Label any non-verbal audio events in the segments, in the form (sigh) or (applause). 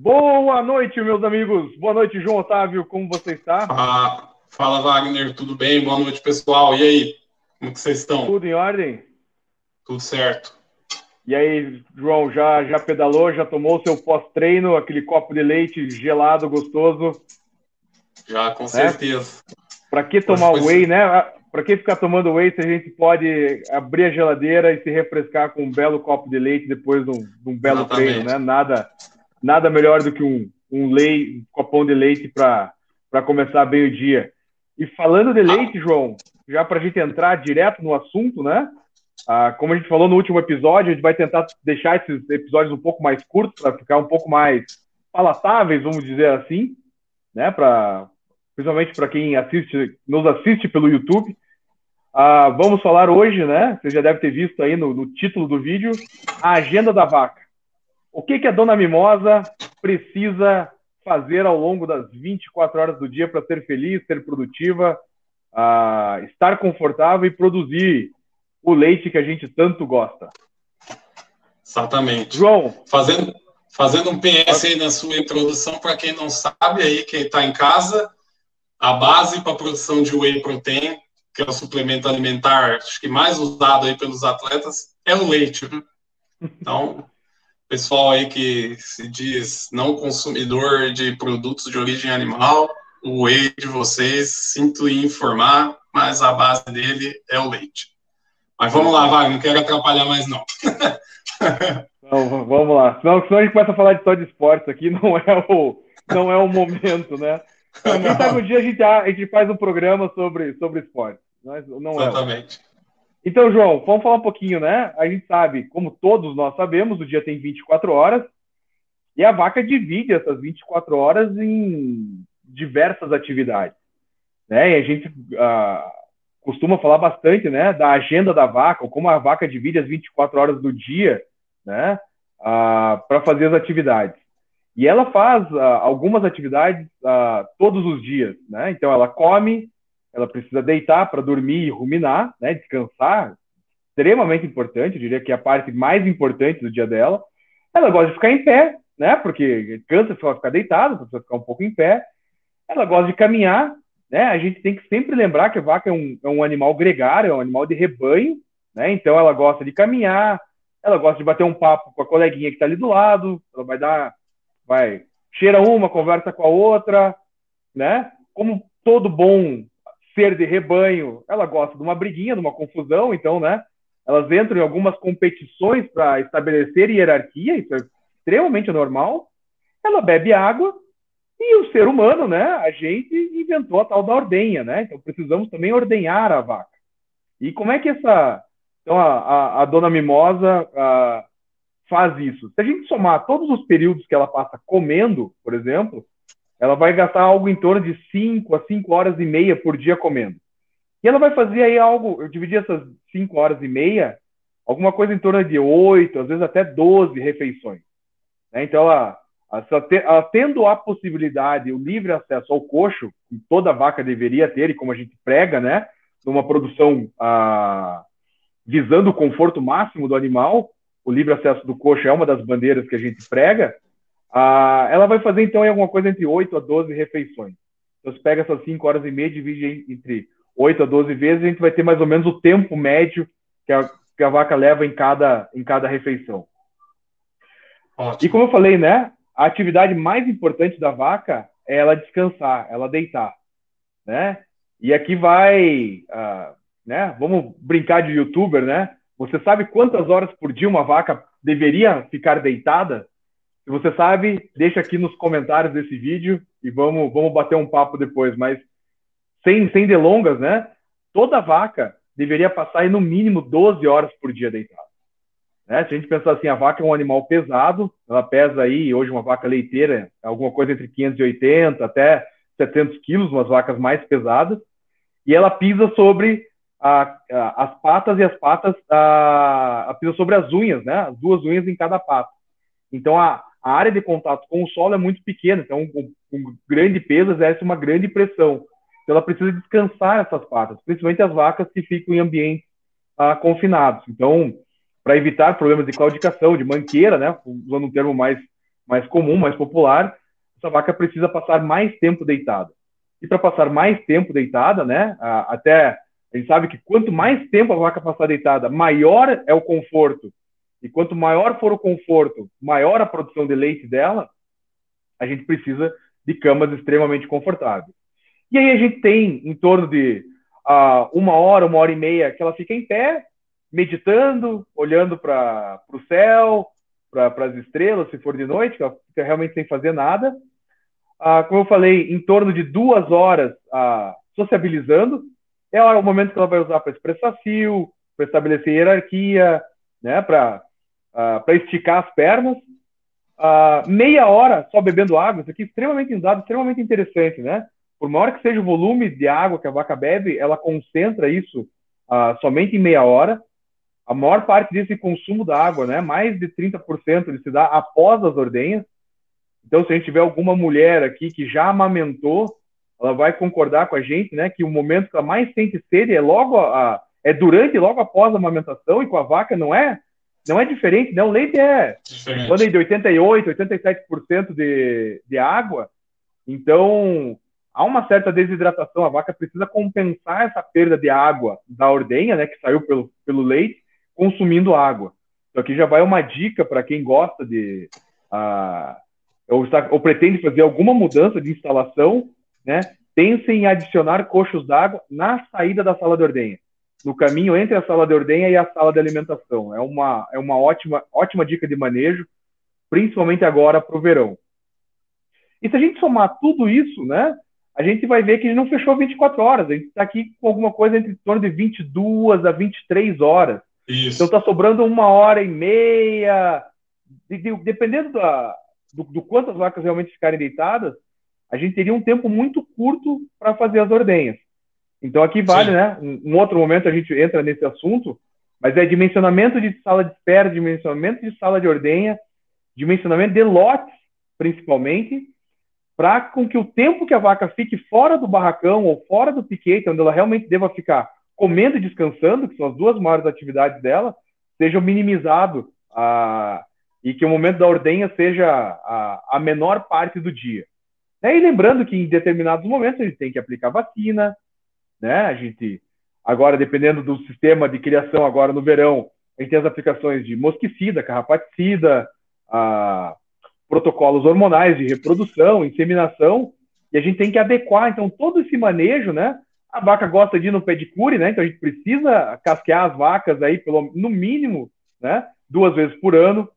Boa noite, meus amigos. Boa noite, João Otávio. Como você está? Ah, fala, Wagner. Tudo bem? Boa noite, pessoal. E aí? Como que vocês estão? Tudo em ordem? Tudo certo. E aí, João, já, já pedalou? Já tomou seu pós-treino? Aquele copo de leite gelado, gostoso? Já, com certeza. Para que tomar whey, né? Para que ficar tomando whey se a gente pode abrir a geladeira e se refrescar com um belo copo de leite depois de um, de um belo Exatamente. treino, né? Nada, nada melhor do que um, um, leite, um copão de leite para começar bem o dia. E falando de leite, João, já para a gente entrar direto no assunto, né? Ah, como a gente falou no último episódio, a gente vai tentar deixar esses episódios um pouco mais curtos para ficar um pouco mais palatáveis, vamos dizer assim, né? Para principalmente para quem assiste, nos assiste pelo YouTube. Ah, vamos falar hoje, né? Você já deve ter visto aí no, no título do vídeo, a agenda da vaca. O que, que a dona Mimosa precisa fazer ao longo das 24 horas do dia para ser feliz, ser produtiva, uh, estar confortável e produzir o leite que a gente tanto gosta? Exatamente. João. Fazendo, fazendo um PS aí na sua introdução, para quem não sabe aí, quem está em casa, a base para a produção de whey protein, que é o suplemento alimentar acho que mais usado aí pelos atletas, é o leite. Né? Então, pessoal aí que se diz não consumidor de produtos de origem animal, o whey de vocês, sinto informar, mas a base dele é o leite. Mas vamos lá, vai, não quero atrapalhar mais não. (laughs) não vamos lá, senão, senão a gente começa a falar de só de esportes aqui, (laughs) não é o, não é o momento, né? (laughs) Quem sabe um dia a gente, a gente faz um programa sobre, sobre esporte. Mas não é Exatamente. Então, João, vamos falar um pouquinho, né? A gente sabe, como todos nós sabemos, o dia tem 24 horas e a vaca divide essas 24 horas em diversas atividades. Né? E a gente uh, costuma falar bastante né, da agenda da vaca, ou como a vaca divide as 24 horas do dia né, uh, para fazer as atividades. E ela faz uh, algumas atividades todos os dias, né? Então ela come, ela precisa deitar para dormir e ruminar, né? Descansar, extremamente importante, eu diria que é a parte mais importante do dia dela. Ela gosta de ficar em pé, né? Porque cansa só ficar deitada, precisa ficar um pouco em pé. Ela gosta de caminhar, né? A gente tem que sempre lembrar que a vaca é um, é um animal gregário, é um animal de rebanho, né? Então ela gosta de caminhar, ela gosta de bater um papo com a coleguinha que está ali do lado, ela vai dar vai, cheira uma, conversa com a outra, né? Como todo bom ser de rebanho, ela gosta de uma briguinha, de uma confusão, então, né? Elas entram em algumas competições para estabelecer hierarquia, isso é extremamente normal. Ela bebe água e o ser humano, né? A gente inventou a tal da ordenha, né? Então precisamos também ordenhar a vaca. E como é que essa então a, a, a dona Mimosa a, faz isso. Se a gente somar todos os períodos que ela passa comendo, por exemplo, ela vai gastar algo em torno de 5 a 5 horas e meia por dia comendo. E ela vai fazer aí algo, eu dividi essas 5 horas e meia, alguma coisa em torno de 8, às vezes até 12 refeições. Né? Então, ela, ela, tendo a possibilidade, o livre acesso ao coxo, que toda vaca deveria ter, e como a gente prega, né, numa produção ah, visando o conforto máximo do animal, o livre acesso do coxo é uma das bandeiras que a gente prega, ah, ela vai fazer então alguma coisa entre 8 a 12 refeições. Então, você pega essas 5 horas e meia, divide entre 8 a 12 vezes, a gente vai ter mais ou menos o tempo médio que a, que a vaca leva em cada, em cada refeição. Ótimo. E como eu falei, né, a atividade mais importante da vaca é ela descansar, ela deitar, né? E aqui vai, uh, né? Vamos brincar de youtuber, né? Você sabe quantas horas por dia uma vaca deveria ficar deitada? Se você sabe, deixa aqui nos comentários desse vídeo e vamos, vamos bater um papo depois. Mas sem, sem delongas, né? Toda vaca deveria passar aí no mínimo 12 horas por dia deitada. Né? Se a gente pensar assim, a vaca é um animal pesado, ela pesa aí, hoje uma vaca leiteira, alguma coisa entre 580 até 700 quilos, umas vacas mais pesadas, e ela pisa sobre a, a, as patas e as patas a, a sobre as unhas, né? As duas unhas em cada pata. Então a, a área de contato com o solo é muito pequena, então um grande peso exerce uma grande pressão. Então ela precisa descansar essas patas, principalmente as vacas que ficam em ambientes ah, confinados. Então, para evitar problemas de claudicação, de manqueira, né? Usando um termo mais mais comum, mais popular, essa vaca precisa passar mais tempo deitada. E para passar mais tempo deitada, né, até a gente sabe que quanto mais tempo a vaca passar deitada, maior é o conforto. E quanto maior for o conforto, maior a produção de leite dela, a gente precisa de camas extremamente confortáveis. E aí a gente tem em torno de uh, uma hora, uma hora e meia que ela fica em pé, meditando, olhando para o céu, para as estrelas, se for de noite, que ela fica realmente sem fazer nada. Uh, como eu falei, em torno de duas horas uh, sociabilizando. É o momento que ela vai usar para expressar fio, para estabelecer hierarquia, né, para uh, esticar as pernas. Uh, meia hora só bebendo água, isso aqui é extremamente um dado extremamente interessante, né? Por maior que seja o volume de água que a vaca bebe, ela concentra isso uh, somente em meia hora. A maior parte desse consumo da água, né, mais de 30%, ele se dá após as ordenhas. Então, se a gente tiver alguma mulher aqui que já amamentou, ela vai concordar com a gente, né, que o momento que ela mais sente sede é logo a, é durante e logo após a amamentação, e com a vaca não é não é diferente, né? O leite é quando é de 88, 87% de, de água. Então, há uma certa desidratação, a vaca precisa compensar essa perda de água da ordenha, né, que saiu pelo, pelo leite, consumindo água. Então aqui já vai uma dica para quem gosta de uh, ou, está, ou pretende fazer alguma mudança de instalação, né? Pense em adicionar coxos d'água na saída da sala de ordenha, no caminho entre a sala de ordenha e a sala de alimentação. É uma, é uma ótima, ótima dica de manejo, principalmente agora para o verão. E se a gente somar tudo isso, né, a gente vai ver que ele não fechou 24 horas. A gente está aqui com alguma coisa entre torno de 22 a 23 horas. Isso. Então está sobrando uma hora e meia. Dependendo da, do, do quanto as vacas realmente ficarem deitadas, a gente teria um tempo muito curto para fazer as ordenhas. Então aqui vale, Sim. né? Um, um outro momento a gente entra nesse assunto, mas é dimensionamento de sala de espera, dimensionamento de sala de ordenha, dimensionamento de lotes, principalmente, para com que o tempo que a vaca fique fora do barracão ou fora do piquete, onde ela realmente deva ficar comendo e descansando, que são as duas maiores atividades dela, sejam minimizado a, e que o momento da ordenha seja a, a menor parte do dia. Né? E lembrando que em determinados momentos a gente tem que aplicar vacina, né? A gente agora dependendo do sistema de criação agora no verão, a gente tem as aplicações de mosquicida, carrapaticida, a, protocolos hormonais de reprodução, inseminação, e a gente tem que adequar então todo esse manejo, né? A vaca gosta de ir no pedicure, né? Então a gente precisa casquear as vacas aí pelo no mínimo, né? Duas vezes por ano.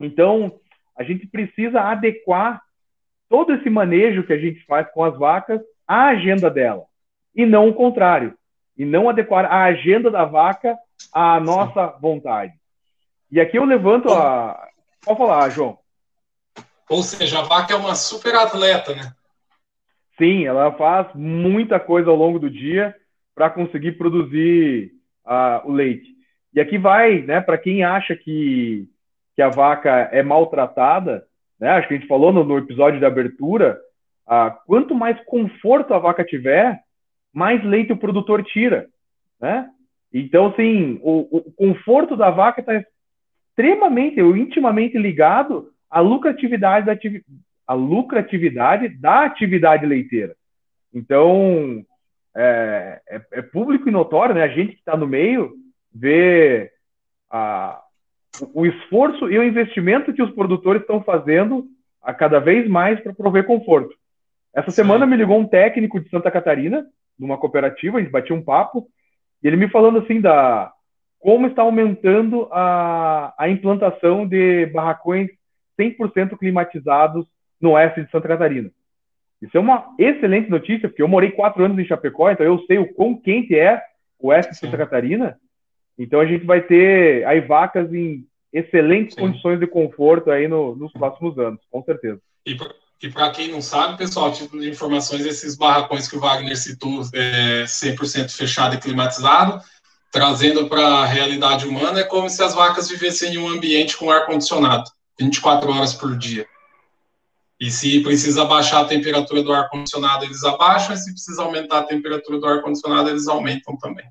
Então a gente precisa adequar todo esse manejo que a gente faz com as vacas à agenda dela e não o contrário, e não adequar a agenda da vaca à nossa vontade. E aqui eu levanto a. Pode falar, João. Ou seja, a vaca é uma super atleta, né? Sim, ela faz muita coisa ao longo do dia para conseguir produzir uh, o leite. E aqui vai, né, para quem acha que, que a vaca é maltratada, né, acho que a gente falou no, no episódio de abertura, uh, quanto mais conforto a vaca tiver, mais leite o produtor tira, né? Então, sim, o, o conforto da vaca está extremamente, ou intimamente ligado à lucratividade da, a lucratividade da atividade leiteira. Então, é, é, é público e notório, né? A gente que está no meio vê a, o esforço e o investimento que os produtores estão fazendo a cada vez mais para prover conforto. Essa Sim. semana me ligou um técnico de Santa Catarina, numa cooperativa, a gente batia um papo, e ele me falando assim da como está aumentando a, a implantação de barracões 100% climatizados no oeste de Santa Catarina. Isso é uma excelente notícia, porque eu morei quatro anos em Chapecó, então eu sei o quão quente é o oeste de Santa Catarina. Então a gente vai ter aí vacas em excelentes Sim. condições de conforto aí no, nos próximos anos, com certeza. E para quem não sabe, pessoal, tipo de informações, esses barracões que o Wagner citou, é 100% fechado e climatizado, trazendo para a realidade humana, é como se as vacas vivessem em um ambiente com ar-condicionado, 24 horas por dia. E se precisa baixar a temperatura do ar-condicionado, eles abaixam, e se precisa aumentar a temperatura do ar-condicionado, eles aumentam também.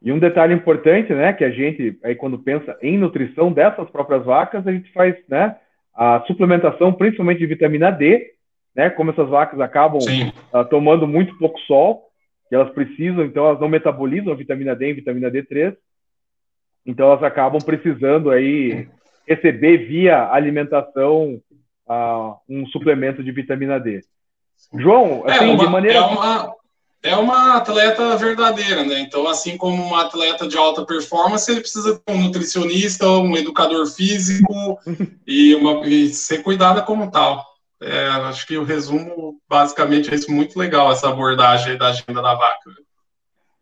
E um detalhe importante, né, que a gente, aí quando pensa em nutrição dessas próprias vacas, a gente faz, né, a suplementação, principalmente de vitamina D, né? Como essas vacas acabam uh, tomando muito pouco sol, que elas precisam, então elas não metabolizam a vitamina D e vitamina D3, então elas acabam precisando aí receber via alimentação uh, um suplemento de vitamina D. João, assim, é uma, de maneira. É uma, é uma atleta verdadeira, né? Então, assim como um atleta de alta performance, ele precisa ter um nutricionista, um educador físico (laughs) e, uma, e ser cuidada como tal. É, acho que o resumo basicamente é isso muito legal, essa abordagem da agenda da vaca.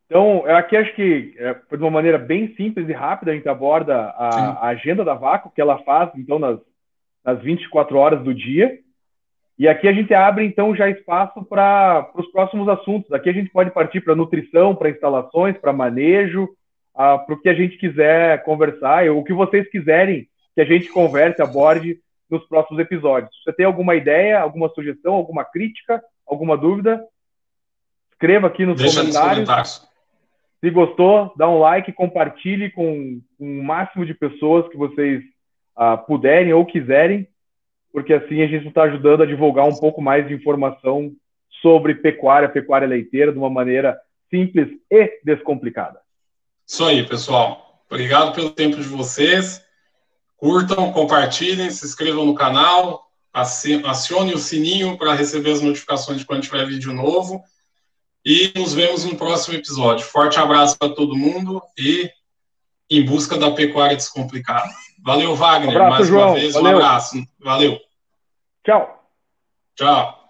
Então, aqui acho que, é, de uma maneira bem simples e rápida, a gente aborda a, a agenda da vaca, o que ela faz, então, nas, nas 24 horas do dia. E aqui a gente abre, então, já espaço para os próximos assuntos. Aqui a gente pode partir para nutrição, para instalações, para manejo, ah, para o que a gente quiser conversar, ou o que vocês quiserem que a gente converse, aborde nos próximos episódios. Se você tem alguma ideia, alguma sugestão, alguma crítica, alguma dúvida, escreva aqui nos Deixa comentários. Nos comentários. Se gostou, dá um like, compartilhe com, com o máximo de pessoas que vocês uh, puderem ou quiserem, porque assim a gente está ajudando a divulgar um pouco mais de informação sobre pecuária, pecuária leiteira, de uma maneira simples e descomplicada. Isso aí, pessoal. Obrigado pelo tempo de vocês. Curtam, compartilhem, se inscrevam no canal, acione o sininho para receber as notificações quando tiver vídeo novo. E nos vemos no próximo episódio. Forte abraço para todo mundo e em busca da pecuária descomplicada. Valeu, Wagner. Um abraço, mais João. uma vez, Valeu. um abraço. Valeu. Tchau. Tchau.